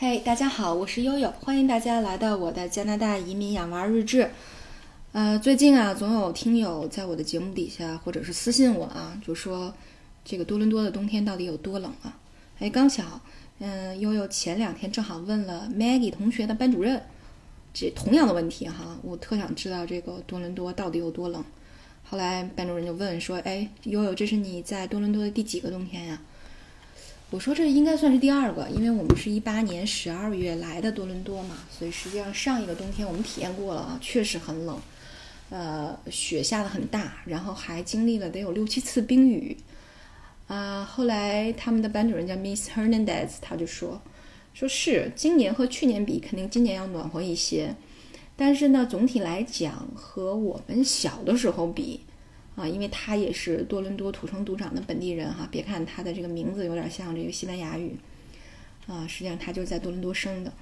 嘿，大家好，我是悠悠，欢迎大家来到我的加拿大移民养娃日志。呃，最近啊，总有听友在我的节目底下或者是私信我啊，就说这个多伦多的冬天到底有多冷啊？哎，刚巧，嗯，悠悠前两天正好问了 Maggie 同学的班主任这同样的问题哈，我特想知道这个多伦多到底有多冷。后来班主任就问说：“哎，悠悠，这是你在多伦多的第几个冬天呀？”我说：“这应该算是第二个，因为我们是一八年十二月来的多伦多嘛，所以实际上上一个冬天我们体验过了啊，确实很冷，呃，雪下的很大，然后还经历了得有六七次冰雨啊。后来他们的班主任叫 Miss Hernandez，他就说，说是今年和去年比，肯定今年要暖和一些。”但是呢，总体来讲，和我们小的时候比，啊，因为他也是多伦多土生土长的本地人哈。别看他的这个名字有点像这个西班牙语，啊，实际上他就是在多伦多生的。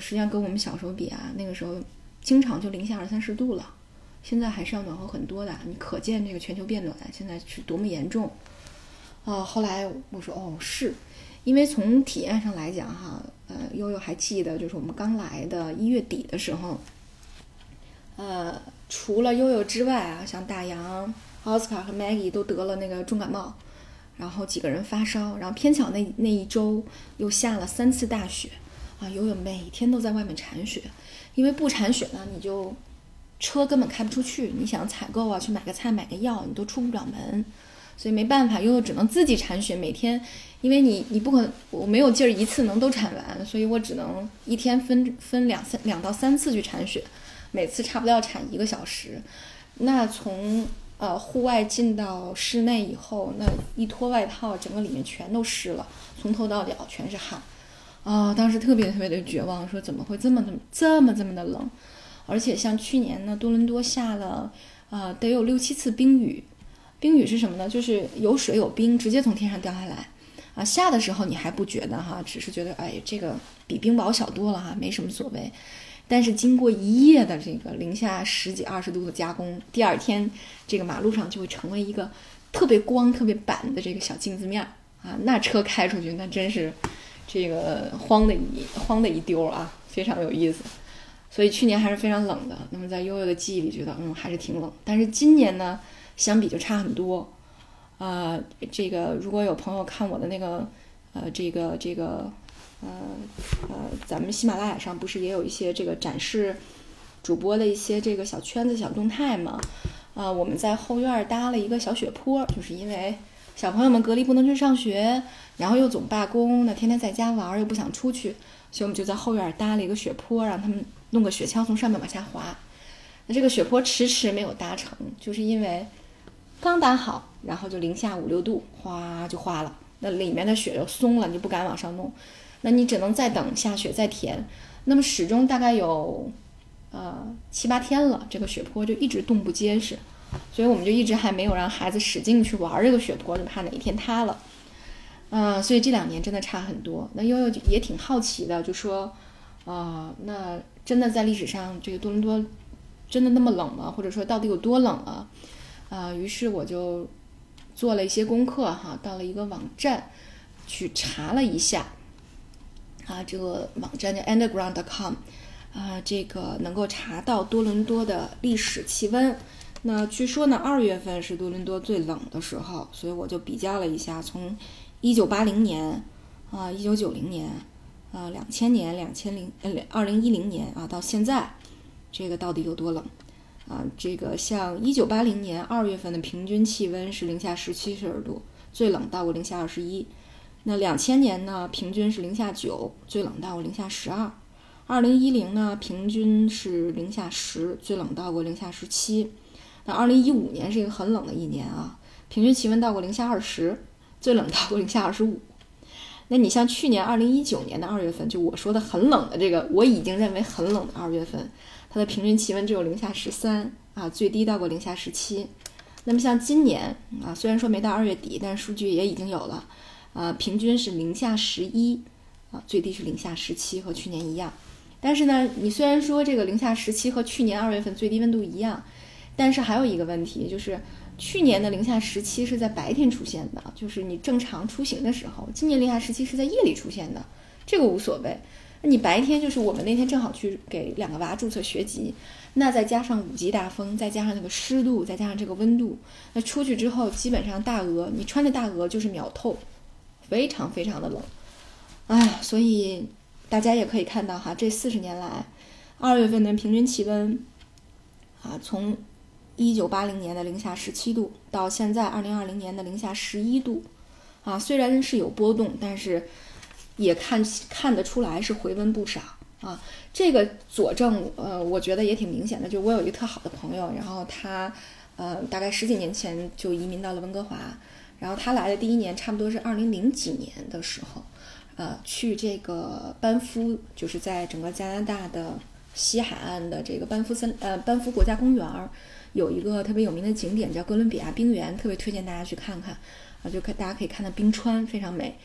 实际上跟我们小时候比啊，那个时候经常就零下二三十度了，现在还是要暖和很多的。你可见这个全球变暖现在是多么严重。啊，后来我说哦，是因为从体验上来讲哈，呃，悠悠还记得就是我们刚来的一月底的时候。呃，除了悠悠之外啊，像大洋、奥斯卡和 Maggie 都得了那个重感冒，然后几个人发烧，然后偏巧那那一周又下了三次大雪，啊，悠悠每天都在外面铲雪，因为不铲雪呢，你就车根本开不出去，你想采购啊，去买个菜、买个药，你都出不了门，所以没办法，悠悠只能自己铲雪，每天，因为你你不可能，我没有劲儿一次能都铲完，所以我只能一天分分两三两到三次去铲雪。每次差不多要铲一个小时，那从呃户外进到室内以后，那一脱外套，整个里面全都湿了，从头到脚全是汗，啊，当时特别特别的绝望，说怎么会这么这么这么这么的冷？而且像去年呢，多伦多下了呃得有六七次冰雨，冰雨是什么呢？就是有水有冰直接从天上掉下来，啊，下的时候你还不觉得哈，只是觉得哎这个比冰雹小多了哈，没什么所谓。但是经过一夜的这个零下十几二十度的加工，第二天这个马路上就会成为一个特别光、特别板的这个小镜子面儿啊！那车开出去，那真是这个慌的一慌的一丢啊，非常有意思。所以去年还是非常冷的。那么在悠悠的记忆里，觉得嗯还是挺冷。但是今年呢，相比就差很多啊。这个如果有朋友看我的那个呃这个这个。呃呃，咱们喜马拉雅上不是也有一些这个展示主播的一些这个小圈子、小动态吗？啊，我们在后院搭了一个小雪坡，就是因为小朋友们隔离不能去上学，然后又总罢工，那天天在家玩又不想出去，所以我们就在后院搭了一个雪坡，让他们弄个雪橇从上面往下滑。那这个雪坡迟迟没有搭成，就是因为刚搭好，然后就零下五六度，哗就化了，那里面的雪就松了，你就不敢往上弄。那你只能再等下雪再填，那么始终大概有，呃七八天了，这个雪坡就一直冻不结实，所以我们就一直还没有让孩子使劲去玩这个雪坡，就怕哪一天塌了，嗯，所以这两年真的差很多。那悠悠也挺好奇的，就说，啊，那真的在历史上这个多伦多真的那么冷吗？或者说到底有多冷啊？啊，于是我就做了一些功课哈，到了一个网站去查了一下。啊，这个网站叫 underground.com，啊，这个能够查到多伦多的历史气温。那据说呢，二月份是多伦多最冷的时候，所以我就比较了一下，从一九八零年啊，一九九零年啊，两千年、两千零呃二零一零年啊，到现在，这个到底有多冷？啊，这个像一九八零年二月份的平均气温是零下十七摄氏度，最冷到过零下二十一。那两千年呢，平均是零下九，最冷到过零下十二；二零一零呢，平均是零下十，最冷到过零下十七。那二零一五年是一个很冷的一年啊，平均气温到过零下二十，最冷到过零下二十五。那你像去年二零一九年的二月份，就我说的很冷的这个，我已经认为很冷的二月份，它的平均气温只有零下十三啊，最低到过零下十七。那么像今年啊，虽然说没到二月底，但是数据也已经有了。呃，平均是零下十一，啊，最低是零下十七，和去年一样。但是呢，你虽然说这个零下十七和去年二月份最低温度一样，但是还有一个问题，就是去年的零下十七是在白天出现的，就是你正常出行的时候；今年零下十七是在夜里出现的，这个无所谓。那你白天就是我们那天正好去给两个娃注册学籍，那再加上五级大风，再加上那个湿度，再加上这个温度，那出去之后基本上大鹅，你穿着大鹅就是秒透，非常非常的冷。哎呀，所以大家也可以看到哈，这四十年来，二月份的平均气温啊，从一九八零年的零下十七度，到现在二零二零年的零下十一度。啊，虽然是有波动，但是也看看得出来是回温不少啊。这个佐证，呃，我觉得也挺明显的。就我有一个特好的朋友，然后他，呃，大概十几年前就移民到了温哥华，然后他来的第一年，差不多是二零零几年的时候，呃，去这个班夫，就是在整个加拿大的西海岸的这个班夫森，呃，班夫国家公园儿，有一个特别有名的景点叫哥伦比亚冰原，特别推荐大家去看看啊。就可大家可以看到冰川非常美，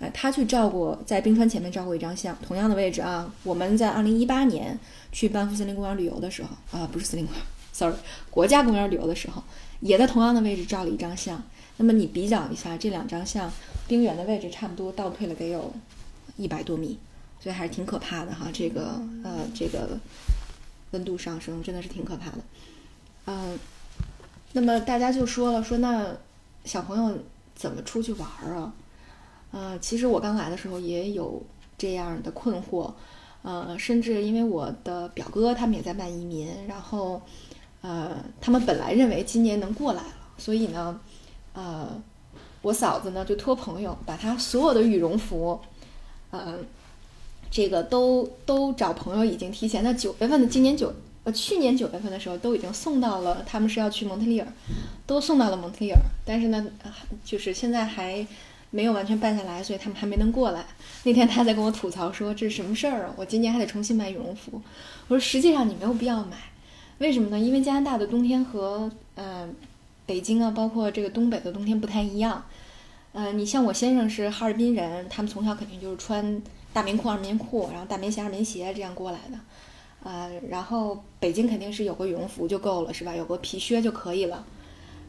哎，他去照过在冰川前面照过一张相，同样的位置啊。我们在二零一八年去班夫森林公园旅游的时候啊，不是森林公园，sorry，国家公园旅游的时候，也在同样的位置照了一张相。那么你比较一下这两张相，冰原的位置差不多倒退了得有一百多米，所以还是挺可怕的哈。这个呃，这个温度上升真的是挺可怕的。嗯，那么大家就说了，说那小朋友。怎么出去玩儿啊？呃，其实我刚来的时候也有这样的困惑，呃，甚至因为我的表哥他们也在办移民，然后，呃，他们本来认为今年能过来了，所以呢，呃，我嫂子呢就托朋友把她所有的羽绒服，呃，这个都都找朋友已经提前在九月份的今年九呃。去年九月份的时候都已经送到了，他们是要去蒙特利尔，都送到了蒙特利尔，但是呢，就是现在还没有完全办下来，所以他们还没能过来。那天他在跟我吐槽说：“这是什么事儿啊？我今年还得重新买羽绒服。”我说：“实际上你没有必要买，为什么呢？因为加拿大的冬天和嗯北京啊，包括这个东北的冬天不太一样。呃，你像我先生是哈尔滨人，他们从小肯定就是穿大棉裤、二棉裤，然后大棉鞋、二棉鞋这样过来的。”呃，然后北京肯定是有个羽绒服就够了，是吧？有个皮靴就可以了。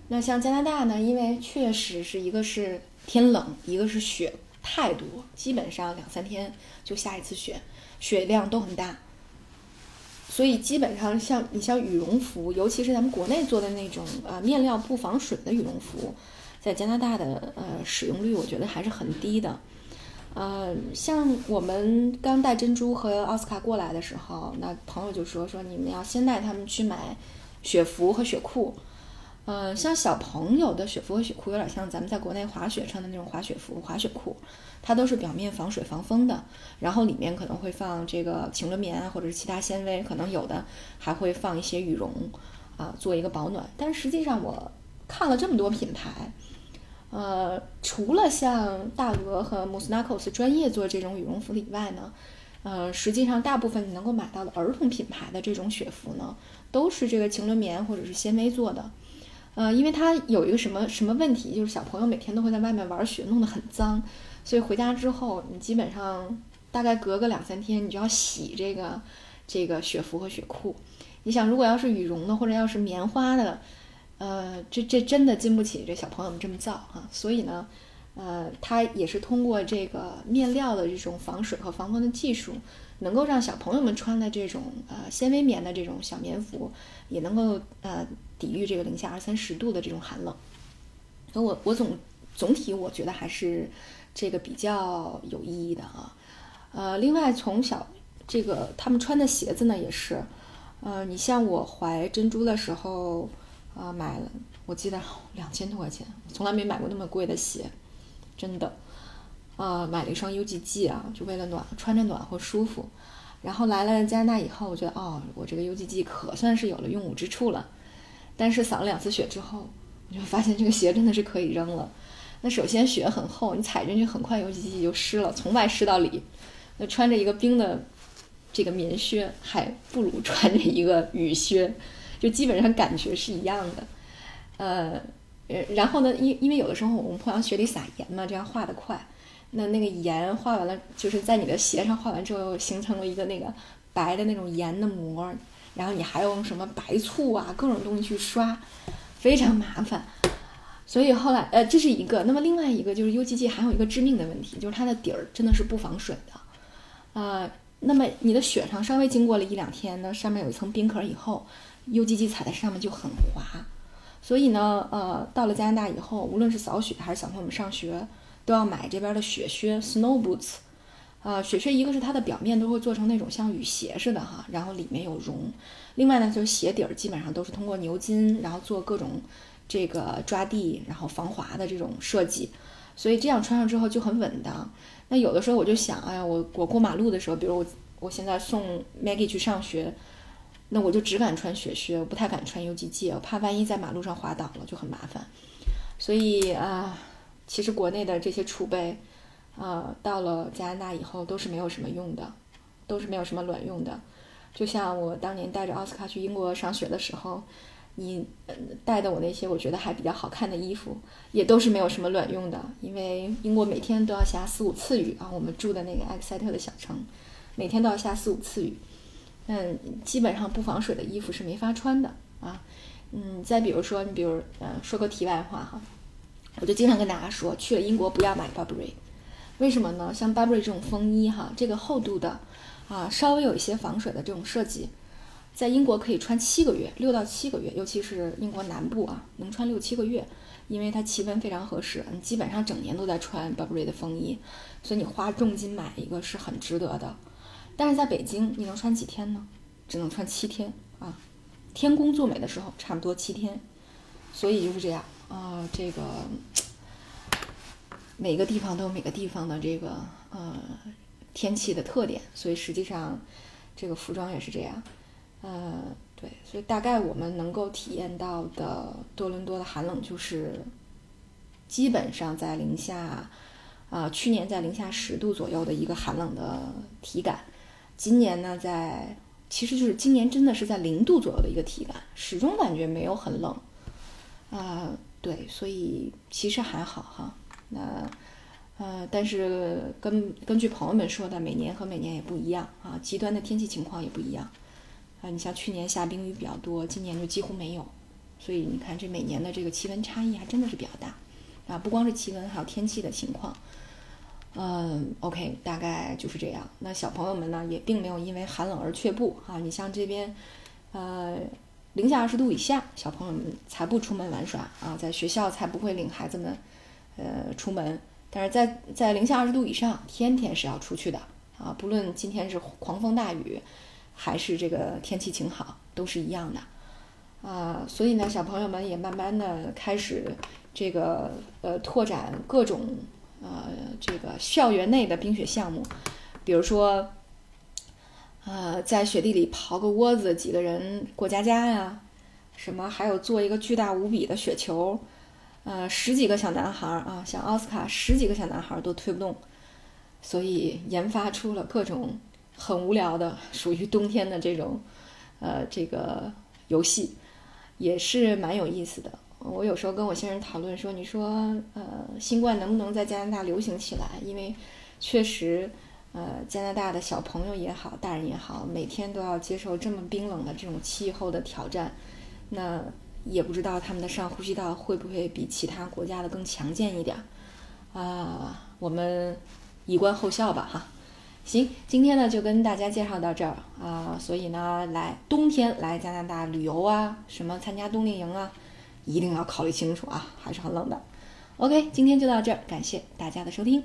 那像加拿大呢？因为确实是一个是天冷，一个是雪太多，基本上两三天就下一次雪，雪量都很大。所以基本上像你像羽绒服，尤其是咱们国内做的那种呃面料不防水的羽绒服，在加拿大的呃使用率，我觉得还是很低的。呃，像我们刚带珍珠和奥斯卡过来的时候，那朋友就说说你们要先带他们去买雪服和雪裤。呃，像小朋友的雪服和雪裤有点像咱们在国内滑雪穿的那种滑雪服、滑雪裤，它都是表面防水防风的，然后里面可能会放这个晴纶棉啊，或者是其他纤维，可能有的还会放一些羽绒啊，做一个保暖。但实际上我看了这么多品牌。呃，除了像大鹅和 Musnakos 专业做这种羽绒服以外呢，呃，实际上大部分能够买到的儿童品牌的这种雪服呢，都是这个晴纶棉或者是纤维做的。呃，因为他有一个什么什么问题，就是小朋友每天都会在外面玩雪，弄得很脏，所以回家之后，你基本上大概隔个两三天，你就要洗这个这个雪服和雪裤。你想，如果要是羽绒的或者要是棉花的。呃，这这真的经不起这小朋友们这么造哈，所以呢，呃，它也是通过这个面料的这种防水和防风的技术，能够让小朋友们穿的这种呃纤维棉的这种小棉服，也能够呃抵御这个零下二三十度的这种寒冷。所以我我总总体我觉得还是这个比较有意义的啊。呃，另外从小这个他们穿的鞋子呢也是，呃，你像我怀珍珠的时候。啊，买了，我记得两千多块钱，我从来没买过那么贵的鞋，真的。啊，买了一双 UGG 啊，就为了暖，穿着暖和舒服。然后来了加拿大以后，我觉得哦，我这个 UGG 可算是有了用武之处了。但是扫了两次雪之后，我就发现这个鞋真的是可以扔了。那首先雪很厚，你踩进去很快 UGG 就湿了，从外湿到里。那穿着一个冰的这个棉靴，还不如穿着一个雨靴。就基本上感觉是一样的，呃，然后呢，因因为有的时候我们会往雪里撒盐嘛，这样化得快。那那个盐化完了，就是在你的鞋上化完之后，形成了一个那个白的那种盐的膜，然后你还用什么白醋啊，各种东西去刷，非常麻烦。所以后来，呃，这是一个。那么另外一个就是 UGG 还有一个致命的问题，就是它的底儿真的是不防水的，呃。那么你的雪上稍微经过了一两天呢，上面有一层冰壳以后，UGG 踩在上面就很滑。所以呢，呃，到了加拿大以后，无论是扫雪还是小朋友们上学，都要买这边的雪靴 （snow boots）。啊，雪靴一个是它的表面都会做成那种像雨鞋似的哈，然后里面有绒。另外呢，就是鞋底儿基本上都是通过牛筋，然后做各种这个抓地，然后防滑的这种设计，所以这样穿上之后就很稳当。那有的时候我就想，哎呀，我我过马路的时候，比如我我现在送 Maggie 去上学，那我就只敢穿雪靴，我不太敢穿 UGG，我怕万一在马路上滑倒了就很麻烦。所以啊，其实国内的这些储备。啊，到了加拿大以后都是没有什么用的，都是没有什么卵用的。就像我当年带着奥斯卡去英国上学的时候，你带的我那些我觉得还比较好看的衣服，也都是没有什么卵用的。因为英国每天都要下四五次雨啊，我们住的那个埃克塞特的小城，每天都要下四五次雨，嗯，基本上不防水的衣服是没法穿的啊。嗯，再比如说，你比如，嗯，说个题外话哈，我就经常跟大家说，去了英国不要买 Burberry。为什么呢？像 Burberry 这种风衣哈，这个厚度的，啊，稍微有一些防水的这种设计，在英国可以穿七个月，六到七个月，尤其是英国南部啊，能穿六七个月，因为它气温非常合适，你基本上整年都在穿 Burberry 的风衣，所以你花重金买一个是很值得的。但是在北京，你能穿几天呢？只能穿七天啊，天公作美的时候，差不多七天，所以就是这样啊，这个。每个地方都有每个地方的这个呃天气的特点，所以实际上这个服装也是这样，呃对，所以大概我们能够体验到的多伦多的寒冷就是基本上在零下啊，去年在零下十度左右的一个寒冷的体感，今年呢在其实就是今年真的是在零度左右的一个体感，始终感觉没有很冷啊，对，所以其实还好哈。那，呃，但是根根据朋友们说的，每年和每年也不一样啊，极端的天气情况也不一样啊。你像去年下冰雨比较多，今年就几乎没有，所以你看这每年的这个气温差异还真的是比较大啊。不光是气温，还有天气的情况。嗯，OK，大概就是这样。那小朋友们呢，也并没有因为寒冷而却步啊。你像这边，呃，零下二十度以下，小朋友们才不出门玩耍啊，在学校才不会领孩子们。呃，出门，但是在在零下二十度以上，天天是要出去的啊！不论今天是狂风大雨，还是这个天气晴好，都是一样的啊！所以呢，小朋友们也慢慢的开始这个呃拓展各种呃这个校园内的冰雪项目，比如说呃在雪地里刨个窝子，几个人过家家呀，什么还有做一个巨大无比的雪球。呃，十几个小男孩啊，像奥斯卡，十几个小男孩都推不动，所以研发出了各种很无聊的属于冬天的这种呃这个游戏，也是蛮有意思的。我有时候跟我先生讨论说，你说呃新冠能不能在加拿大流行起来？因为确实呃加拿大的小朋友也好，大人也好，每天都要接受这么冰冷的这种气候的挑战，那。也不知道他们的上呼吸道会不会比其他国家的更强健一点啊？我们以观后效吧，哈。行，今天呢就跟大家介绍到这儿啊。所以呢，来冬天来加拿大旅游啊，什么参加冬令营啊，一定要考虑清楚啊，还是很冷的。OK，今天就到这儿，感谢大家的收听。